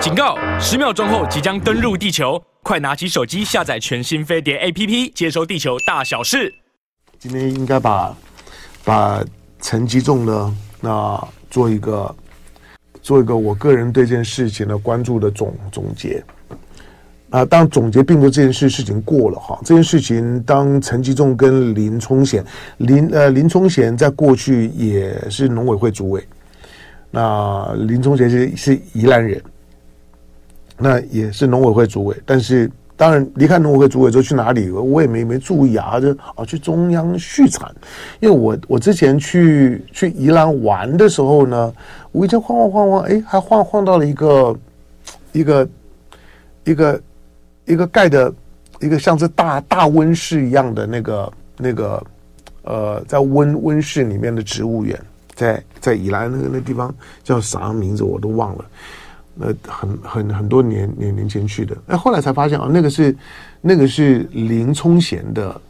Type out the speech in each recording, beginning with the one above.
警告！十秒钟后即将登陆地球，快拿起手机下载全新飞碟 APP，接收地球大小事。今天应该把把陈吉仲呢，那做一个做一个我个人对这件事情的关注的总总结。啊，当总结并不是这件事事情过了哈，这件事情当陈吉仲跟林冲贤林呃林冲贤在过去也是农委会主委，那林冲贤是是宜兰人，那也是农委会主委，但是当然离开农委会主委之后去哪里，我也没没注意啊，就啊去中央畜产，因为我我之前去去宜兰玩的时候呢，我一直晃晃晃晃，哎，还晃晃到了一个一个。一个一个盖的，一个像是大大温室一样的那个那个，呃，在温温室里面的植物园，在在宜兰那个那地方叫啥名字我都忘了，呃很很很多年年年前去的，哎，后来才发现啊，那个是那个是林冲贤的，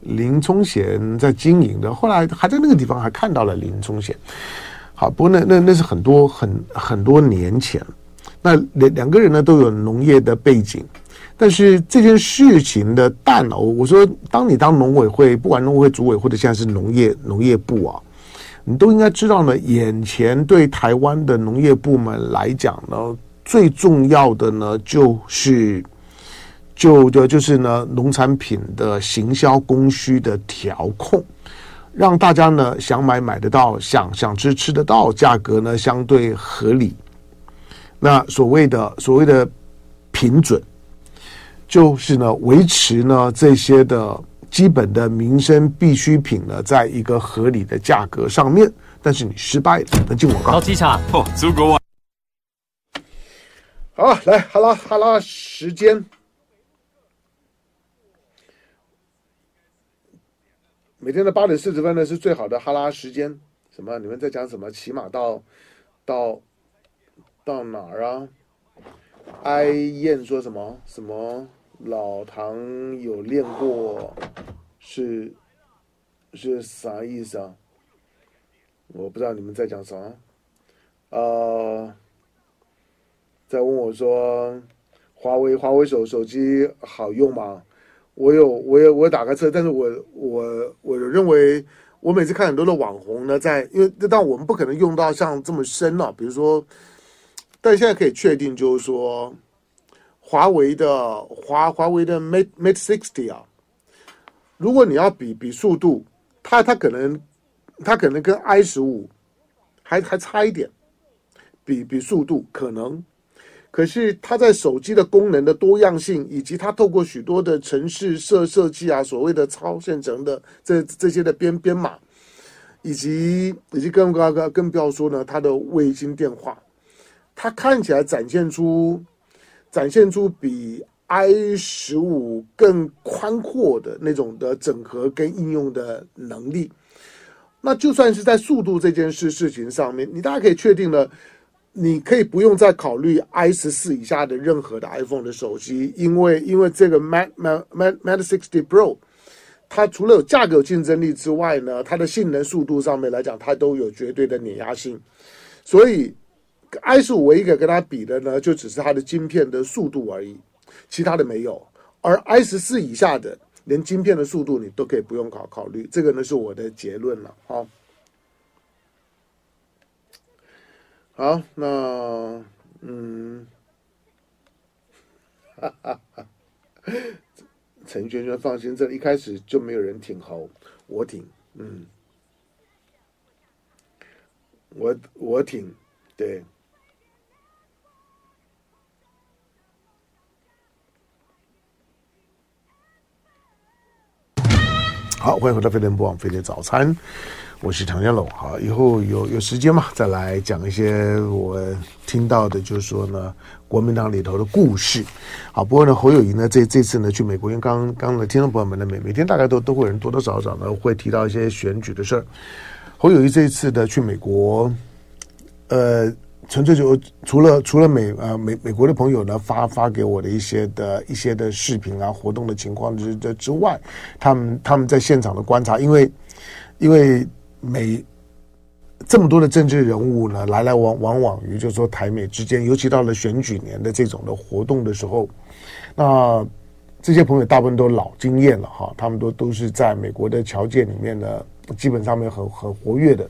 林冲贤在经营的，后来还在那个地方还看到了林冲贤。好，不过那那那是很多很很多年前，那两两个人呢都有农业的背景。但是这件事情的蛋哦，我说，当你当农委会，不管农委会主委或者现在是农业农业部啊，你都应该知道呢。眼前对台湾的农业部门来讲呢，最重要的呢，就是就就就是呢，农产品的行销供需的调控，让大家呢想买买得到，想想吃吃得到，价格呢相对合理。那所谓的所谓的平准。就是呢，维持呢这些的基本的民生必需品呢，在一个合理的价格上面。但是你失败了，那进广告。到机场哦，出国玩。好，来哈拉哈拉时间。每天的八点四十分呢是最好的哈拉时间。什么？你们在讲什么？骑马到到到哪儿啊？哀燕说什么？什么？老唐有练过，是是啥意思啊？我不知道你们在讲啥。呃，在问我说，华为华为手手机好用吗？我有，我有，我打开车，但是我我我认为，我每次看很多的网红呢，在因为但我们不可能用到像这么深了，比如说，但现在可以确定就是说。华为的华华为的 Mate Mate 60啊，如果你要比比速度，它它可能它可能跟 i 十五还还差一点，比比速度可能，可是它在手机的功能的多样性，以及它透过许多的城市设设计啊，所谓的超线程的这这些的编编码，以及以及更更更更不要说呢，它的卫星电话，它看起来展现出。展现出比 i 十五更宽阔的那种的整合跟应用的能力。那就算是在速度这件事事情上面，你大家可以确定了，你可以不用再考虑 i 十四以下的任何的 iPhone 的手机，因为因为这个 Mate Mate Mate 60 Pro，它除了有价格竞争力之外呢，它的性能速度上面来讲，它都有绝对的碾压性，所以。I 十五唯一一个跟它比的呢，就只是它的晶片的速度而已，其他的没有。而 i 十四以下的，连晶片的速度你都可以不用考考虑。这个呢是我的结论了。好，好，那嗯，哈哈哈，陈娟娟放心，这一开始就没有人挺侯，我挺，嗯，我我挺，对。好，欢迎回到飞碟播网飞碟早餐，我是唐家龙。好，以后有有时间嘛，再来讲一些我听到的，就是说呢，国民党里头的故事。好，不过呢，侯友宜呢，这这次呢去美国，因为刚刚的听众朋友们呢，每每天大概都都会有人多多少少呢会提到一些选举的事儿。侯友宜这一次的去美国，呃。纯粹就除了除了美呃美美国的朋友呢发发给我的一些的一些的视频啊活动的情况之之之外，他们他们在现场的观察，因为因为美这么多的政治人物呢，来来往往往于就是说台美之间，尤其到了选举年的这种的活动的时候，那这些朋友大部分都老经验了哈，他们都都是在美国的侨界里面呢，基本上面很很活跃的。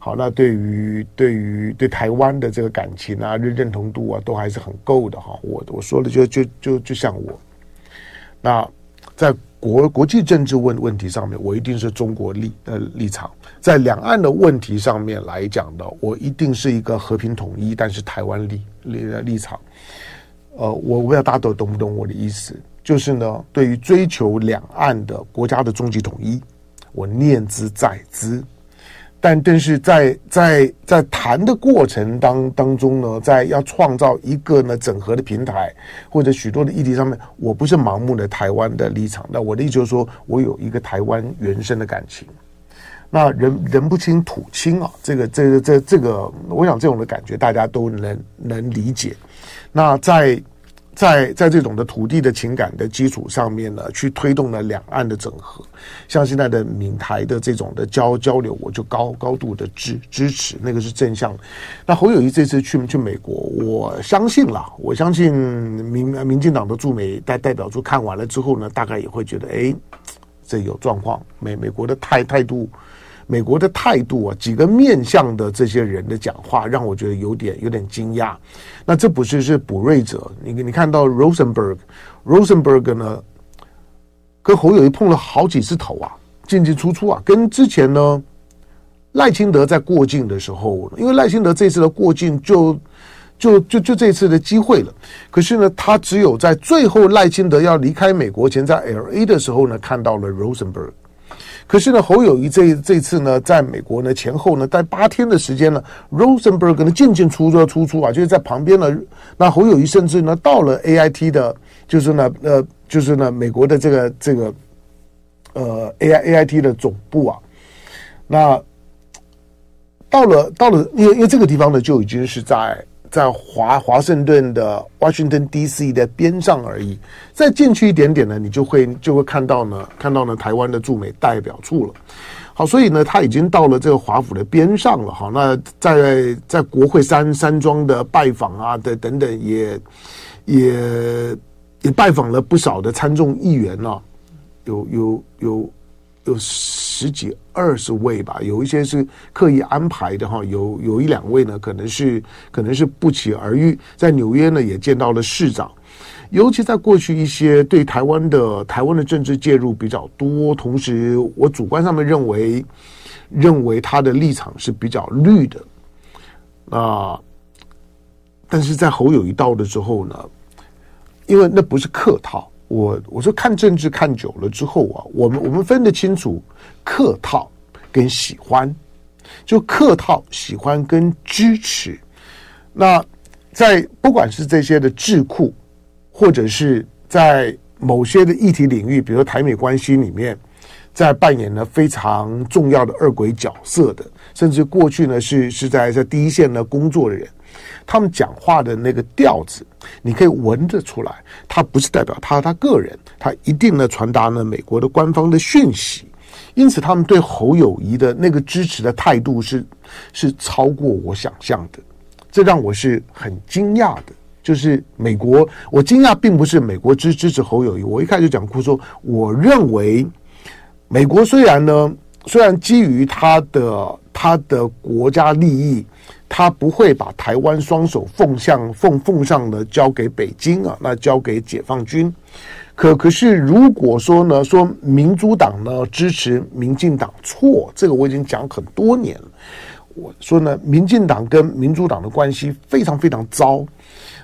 好，那对于对于对台湾的这个感情啊、认认同度啊，都还是很够的哈。我我说的就就就就像我，那在。国国际政治问问题上面，我一定是中国立呃立场；在两岸的问题上面来讲的，我一定是一个和平统一，但是台湾立立立场。呃，我不知道大家都懂不懂我的意思，就是呢，对于追求两岸的国家的终极统一，我念兹在兹。但但是在在在谈的过程当当中呢，在要创造一个呢整合的平台，或者许多的议题上面，我不是盲目的台湾的立场。那我的意思就是说，我有一个台湾原生的感情。那人人不亲土亲啊，这个这个这这个，我想这种的感觉大家都能能理解。那在。在在这种的土地的情感的基础上面呢，去推动了两岸的整合，像现在的闽台的这种的交交流，我就高高度的支支持，那个是正向。那侯友宜这次去去美国，我相信啦，我相信民民进党的驻美代代表处看完了之后呢，大概也会觉得，哎，这有状况，美美国的态态度。美国的态度啊，几个面向的这些人的讲话，让我觉得有点有点惊讶。那这不是是补瑞者，你你看到 Rosenberg，Rosenberg 呢，跟侯友谊碰了好几次头啊，进进出出啊，跟之前呢赖清德在过境的时候，因为赖清德这次的过境就就就就这次的机会了，可是呢，他只有在最后赖清德要离开美国前，在 LA 的时候呢，看到了 Rosenberg。可是呢，侯友谊这这次呢，在美国呢前后呢待八天的时间呢，Rosenberg 呢进进出出出出啊，就是在旁边呢。那侯友谊甚至呢到了 AIT 的，就是呢呃，就是呢美国的这个这个呃 AI AIT 的总部啊。那到了到了，因为因为这个地方呢就已经是在。在华华盛顿的 Washington D.C. 的边上而已，再进去一点点呢，你就会就会看到呢，看到呢台湾的驻美代表处了。好，所以呢，他已经到了这个华府的边上了。好，那在在国会山山庄的拜访啊等等等也，也也也拜访了不少的参众议员啊，有有有。有十几二十位吧，有一些是刻意安排的哈，有有一两位呢，可能是可能是不期而遇，在纽约呢也见到了市长，尤其在过去一些对台湾的台湾的政治介入比较多，同时我主观上面认为认为他的立场是比较绿的啊，但是在侯友谊到的时候呢，因为那不是客套。我我说看政治看久了之后啊，我们我们分得清楚客套跟喜欢，就客套喜欢跟支持。那在不管是这些的智库，或者是在某些的议题领域，比如台美关系里面，在扮演了非常重要的二鬼角色的，甚至过去呢是是在在第一线的工作的人。他们讲话的那个调子，你可以闻得出来，他不是代表他他个人，他一定呢传达了美国的官方的讯息。因此，他们对侯友谊的那个支持的态度是是超过我想象的，这让我是很惊讶的。就是美国，我惊讶并不是美国支支持侯友谊，我一开始讲过说，我认为美国虽然呢，虽然基于他的他的国家利益。他不会把台湾双手奉向奉奉上的交给北京啊，那交给解放军。可可是，如果说呢，说民主党呢支持民进党错，这个我已经讲很多年了。我说呢，民进党跟民主党的关系非常非常糟。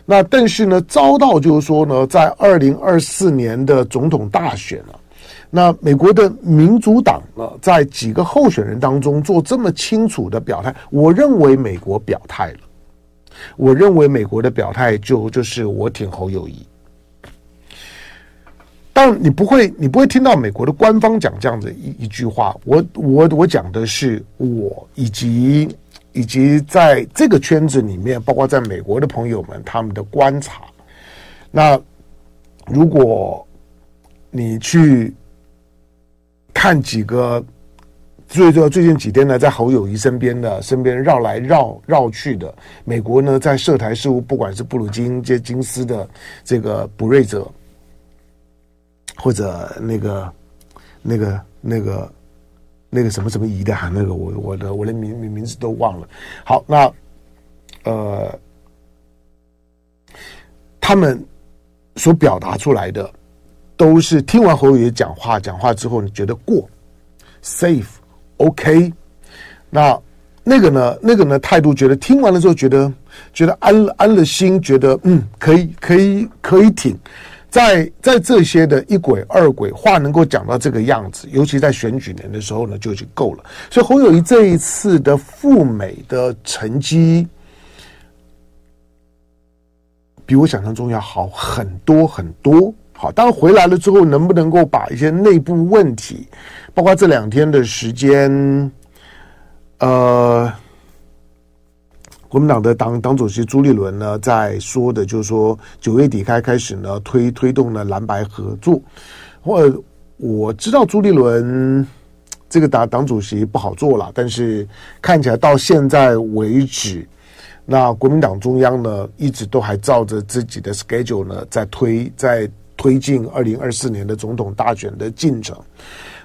那但是呢，糟到就是说呢，在二零二四年的总统大选啊。那美国的民主党呢，在几个候选人当中做这么清楚的表态，我认为美国表态了。我认为美国的表态就就是我挺侯友谊。但你不会，你不会听到美国的官方讲这样子一一句话。我我我讲的是我以及以及在这个圈子里面，包括在美国的朋友们他们的观察。那如果你去。看几个最最最近几天呢，在侯友谊身边的，身边绕来绕绕去的美国呢，在涉台事务，不管是布鲁金接金斯的这个布瑞泽，或者那个那个那个那个什么什么仪的哈，那个我我的我的名名名字都忘了。好，那呃，他们所表达出来的，都是听完侯友宜讲话讲话之后，你觉得过 safe。OK，那那个呢？那个呢？态度觉得听完了之后，觉得觉得安安了心，觉得嗯，可以可以可以挺。在在这些的一轨二轨话能够讲到这个样子，尤其在选举年的时候呢，就已经够了。所以侯友宜这一次的赴美的成绩，比我想象中要好很多很多。好，当回来了之后，能不能够把一些内部问题，包括这两天的时间，呃，国民党的党党主席朱立伦呢，在说的就是说，九月底开开始呢，推推动了蓝白合作。或我知道朱立伦这个党党主席不好做了，但是看起来到现在为止，那国民党中央呢，一直都还照着自己的 schedule 呢，在推在。推进二零二四年的总统大选的进程，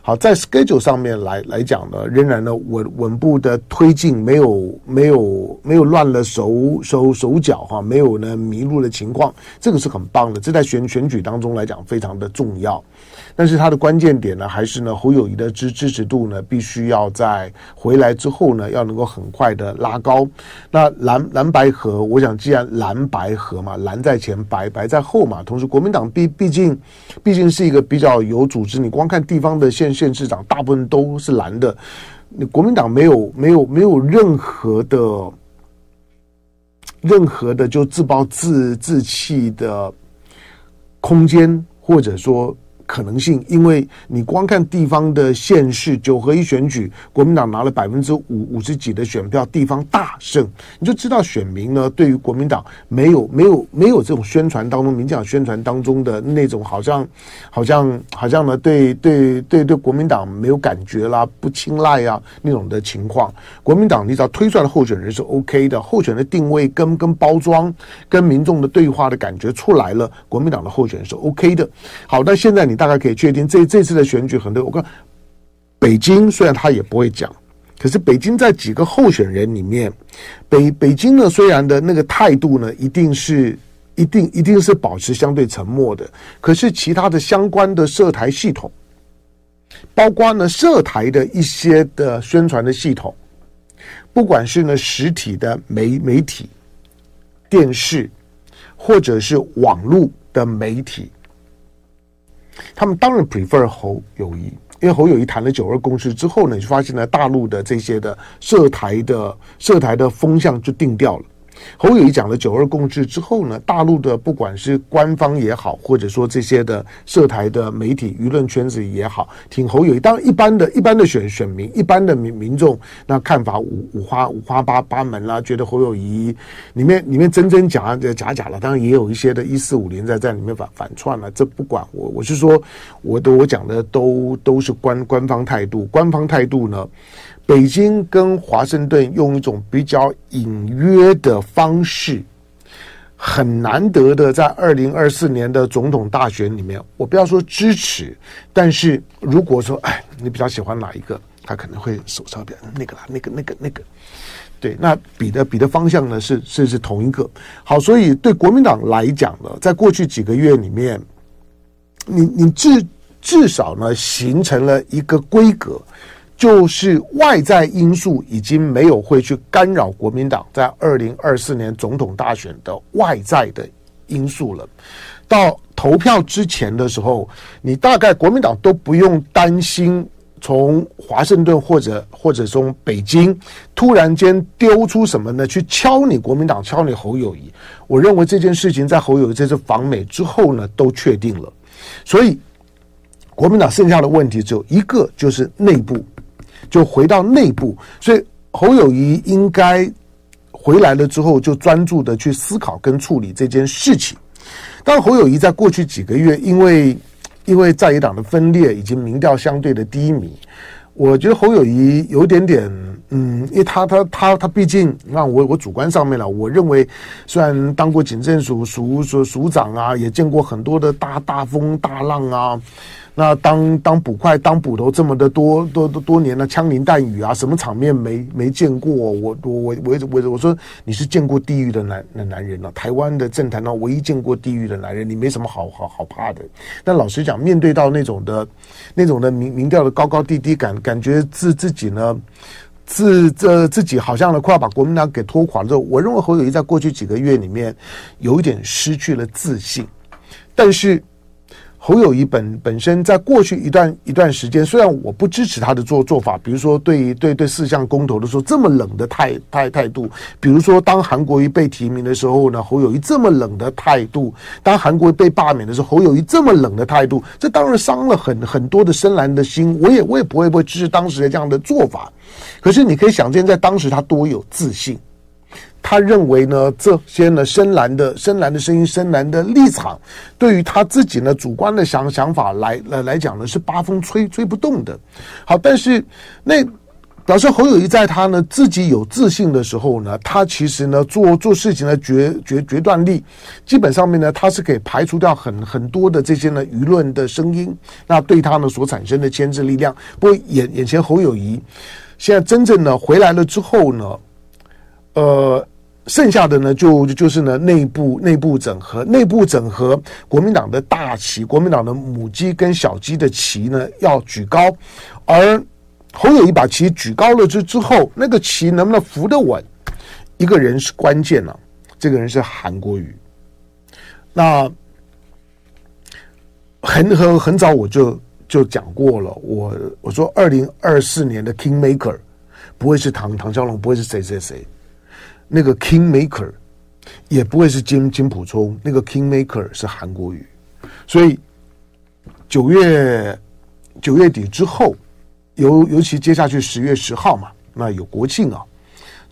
好，在 schedule 上面来来讲呢，仍然呢稳稳步的推进，没有没有没有乱了手手手脚哈，没有呢迷路的情况，这个是很棒的，这在选选举当中来讲非常的重要。但是它的关键点呢，还是呢侯友宜的支支持度呢，必须要在回来之后呢，要能够很快的拉高。那蓝蓝白合，我想既然蓝白合嘛，蓝在前，白白在后嘛。同时，国民党毕毕竟毕竟是一个比较有组织，你光看地方的县县市长，大部分都是蓝的。国民党没有没有没有任何的任何的就自暴自自弃的空间，或者说。可能性，因为你光看地方的县市九合一选举，国民党拿了百分之五五十几的选票，地方大胜，你就知道选民呢对于国民党没有没有没有这种宣传当中，民进党宣传当中的那种好像好像好像呢对对对对国民党没有感觉啦，不青睐啊那种的情况。国民党你只要推出来的候选人是 OK 的，候选的定位跟跟包装跟民众的对话的感觉出来了，国民党的候选人是 OK 的。好，那现在你。大概可以确定，这这次的选举很多。我看北京虽然他也不会讲，可是北京在几个候选人里面，北北京呢虽然的那个态度呢，一定是一定一定是保持相对沉默的。可是其他的相关的涉台系统，包括呢涉台的一些的宣传的系统，不管是呢实体的媒媒体、电视，或者是网络的媒体。他们当然 prefer 侯友谊，因为侯友谊谈了九二共识之后呢，就发现呢，大陆的这些的涉台的涉台的风向就定掉了。侯友宜讲了九二共识之后呢，大陆的不管是官方也好，或者说这些的涉台的媒体舆论圈子也好，挺侯友宜。当然，一般的一般的选选民，一般的民民众，那看法五五花五花八八门啦，觉得侯友宜里面里面真真假假假假了。当然，也有一些的一四五零在在里面反反串了。这不管我，我是说，我都我讲的都都是官官方态度，官方态度呢。北京跟华盛顿用一种比较隐约的方式，很难得的在二零二四年的总统大选里面，我不要说支持，但是如果说哎，你比较喜欢哪一个，他可能会手抄表那个啦，那个那个那个，对，那比的比的方向呢是是是同一个。好，所以对国民党来讲呢，在过去几个月里面，你你至至少呢形成了一个规格。就是外在因素已经没有会去干扰国民党在二零二四年总统大选的外在的因素了。到投票之前的时候，你大概国民党都不用担心从华盛顿或者或者从北京突然间丢出什么呢？去敲你国民党，敲你侯友谊。我认为这件事情在侯友谊这次访美之后呢，都确定了。所以国民党剩下的问题只有一个，就是内部。就回到内部，所以侯友宜应该回来了之后，就专注的去思考跟处理这件事情。当，侯友宜在过去几个月，因为因为在野党的分裂，以及民调相对的低迷，我觉得侯友宜有点点，嗯，因为他他他他毕竟，你看我我主观上面了，我认为虽然当过警政署署署署长啊，也见过很多的大大风大浪啊。那当当捕快当捕头这么的多多多多年了，枪林弹雨啊，什么场面没没见过？我我我我我我说你是见过地狱的男的男人了，台湾的政坛上唯一见过地狱的男人，你没什么好好好怕的。但老实讲，面对到那种的那种的民民调的高高低低感，感觉自自己呢，自这自己好像呢快要把国民党给拖垮之后，我认为侯友谊在过去几个月里面有一点失去了自信，但是。侯友谊本本身在过去一段一段时间，虽然我不支持他的做做法，比如说对对对四项公投的时候这么冷的态态态度，比如说当韩国瑜被提名的时候呢，侯友谊这么冷的态度，当韩国瑜被罢免的时候，侯友谊这么冷的态度，这当然伤了很很多的深蓝的心。我也我也不会不会支持当时的这样的做法，可是你可以想见，在当时他多有自信。他认为呢，这些呢深蓝的深蓝的声音、深蓝的立场，对于他自己呢主观的想想法来来来讲呢，是八风吹吹不动的。好，但是那表示侯友谊在他呢自己有自信的时候呢，他其实呢做做事情的决决决断力，基本上面呢他是可以排除掉很很多的这些呢舆论的声音，那对他呢所产生的牵制力量。不过眼眼前侯友谊现在真正呢回来了之后呢，呃。剩下的呢，就就是呢，内部内部整合，内部整合国民党的大旗，国民党的母鸡跟小鸡的旗呢要举高，而侯友谊把旗举高了之之后，那个旗能不能扶得稳，一个人是关键了，这个人是韩国瑜。那很很很早我就就讲过了，我我说二零二四年的 King Maker 不会是唐唐小龙，不会是谁谁谁。那个 King Maker 也不会是金金普聪，那个 King Maker 是韩国瑜，所以九月九月底之后，尤尤其接下去十月十号嘛，那有国庆啊，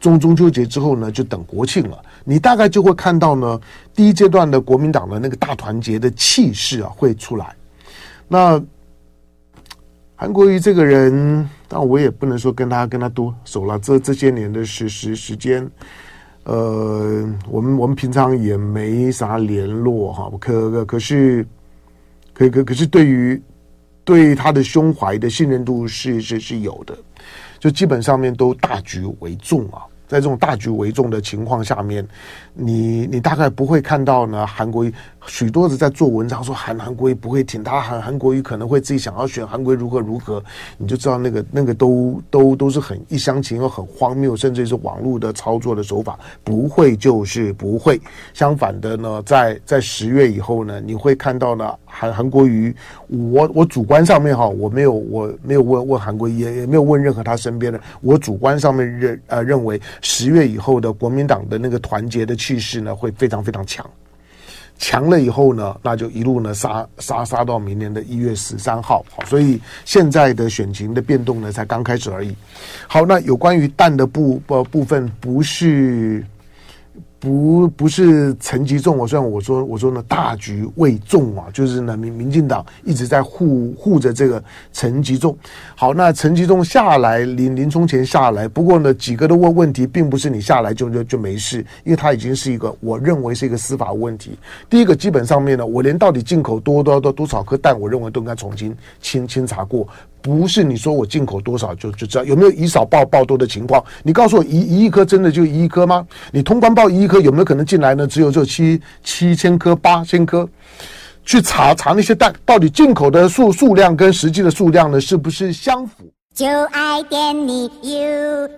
中中秋节之后呢，就等国庆了，你大概就会看到呢，第一阶段的国民党的那个大团结的气势啊会出来。那韩国瑜这个人，但我也不能说跟他跟他多熟了，这这些年的时时时间。呃，我们我们平常也没啥联络哈，可可可是，可可可是对于对他的胸怀的信任度是是是有的，就基本上面都大局为重啊。在这种大局为重的情况下面，你你大概不会看到呢，韩国瑜许多的在做文章说韩韩国瑜不会挺他，韩韩国瑜可能会自己想要选韩国瑜如何如何，你就知道那个那个都都都是很一厢情愿、很荒谬，甚至是网络的操作的手法，不会就是不会。相反的呢，在在十月以后呢，你会看到呢，韩韩国瑜，我我主观上面哈，我没有我没有问问韩国瑜，也也没有问任何他身边的，我主观上面认呃认为。十月以后的国民党的那个团结的气势呢，会非常非常强，强了以后呢，那就一路呢杀杀杀到明年的一月十三号。好，所以现在的选情的变动呢，才刚开始而已。好，那有关于蛋的部呃部分，不是。不不是陈吉仲，我虽然我说我说呢大局为重啊，就是呢民民进党一直在护护着这个陈吉仲。好，那陈吉仲下来临临终前下来，不过呢几个的问问题，并不是你下来就就就没事，因为他已经是一个我认为是一个司法问题。第一个基本上面呢，我连到底进口多多多多少颗蛋，我认为都应该重新清清查过。不是你说我进口多少就就知道有没有以少报报多的情况？你告诉我一一亿颗真的就一亿颗吗？你通关报一亿颗有没有可能进来呢？只有这七七千颗八千颗，去查查那些蛋到底进口的数数量跟实际的数量呢是不是相符？就爱点你 UFO